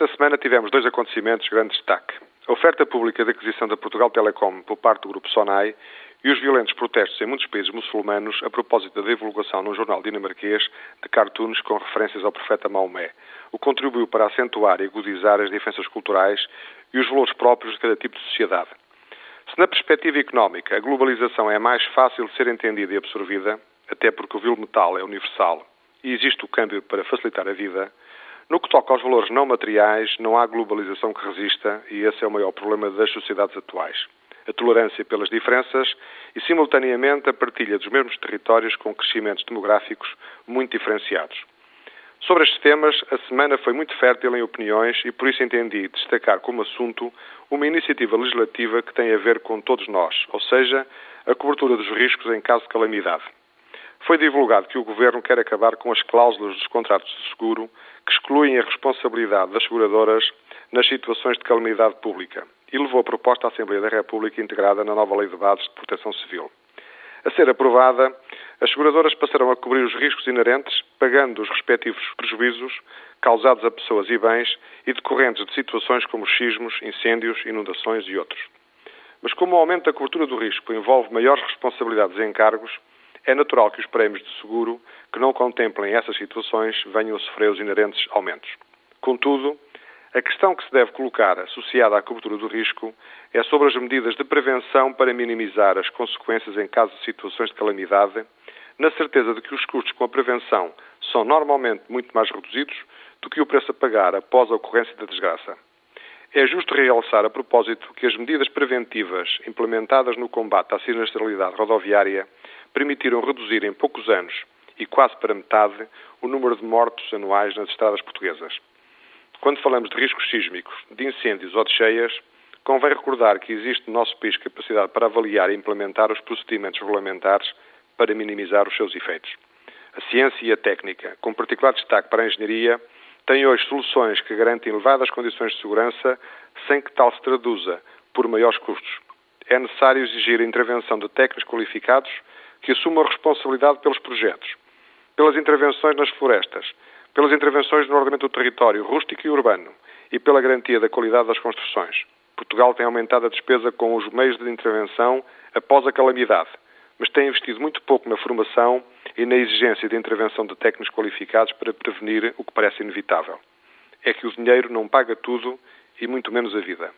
Esta semana tivemos dois acontecimentos de grande destaque. A oferta pública de aquisição da Portugal Telecom por parte do Grupo Sonai e os violentos protestos em muitos países muçulmanos a propósito da divulgação num jornal dinamarquês de cartoons com referências ao profeta Maomé, o que contribuiu para acentuar e agudizar as diferenças culturais e os valores próprios de cada tipo de sociedade. Se na perspectiva económica a globalização é mais fácil de ser entendida e absorvida, até porque o vil metal é universal e existe o câmbio para facilitar a vida, no que toca aos valores não materiais, não há globalização que resista e esse é o maior problema das sociedades atuais. A tolerância pelas diferenças e, simultaneamente, a partilha dos mesmos territórios com crescimentos demográficos muito diferenciados. Sobre estes temas, a semana foi muito fértil em opiniões e por isso entendi destacar como assunto uma iniciativa legislativa que tem a ver com todos nós, ou seja, a cobertura dos riscos em caso de calamidade. Foi divulgado que o Governo quer acabar com as cláusulas dos contratos de seguro que excluem a responsabilidade das seguradoras nas situações de calamidade pública e levou a proposta à Assembleia da República integrada na nova Lei de Bases de Proteção Civil. A ser aprovada, as seguradoras passarão a cobrir os riscos inerentes, pagando os respectivos prejuízos causados a pessoas e bens e decorrentes de situações como sismos, incêndios, inundações e outros. Mas como o aumento da cobertura do risco envolve maiores responsabilidades e encargos, é natural que os prémios de seguro que não contemplem essas situações venham a sofrer os inerentes aumentos. Contudo, a questão que se deve colocar associada à cobertura do risco é sobre as medidas de prevenção para minimizar as consequências em caso de situações de calamidade, na certeza de que os custos com a prevenção são normalmente muito mais reduzidos do que o preço a pagar após a ocorrência da desgraça. É justo realçar a propósito que as medidas preventivas implementadas no combate à sinistralidade rodoviária permitiram reduzir em poucos anos e quase para metade o número de mortos anuais nas estradas portuguesas. Quando falamos de riscos sísmicos, de incêndios ou de cheias, convém recordar que existe no nosso país capacidade para avaliar e implementar os procedimentos regulamentares para minimizar os seus efeitos. A ciência e a técnica, com particular destaque para a engenharia, têm hoje soluções que garantem elevadas condições de segurança sem que tal se traduza por maiores custos. É necessário exigir a intervenção de técnicos qualificados que assumam a responsabilidade pelos projetos, pelas intervenções nas florestas, pelas intervenções no ordenamento do território rústico e urbano e pela garantia da qualidade das construções. Portugal tem aumentado a despesa com os meios de intervenção após a calamidade, mas tem investido muito pouco na formação e na exigência de intervenção de técnicos qualificados para prevenir o que parece inevitável. É que o dinheiro não paga tudo e muito menos a vida.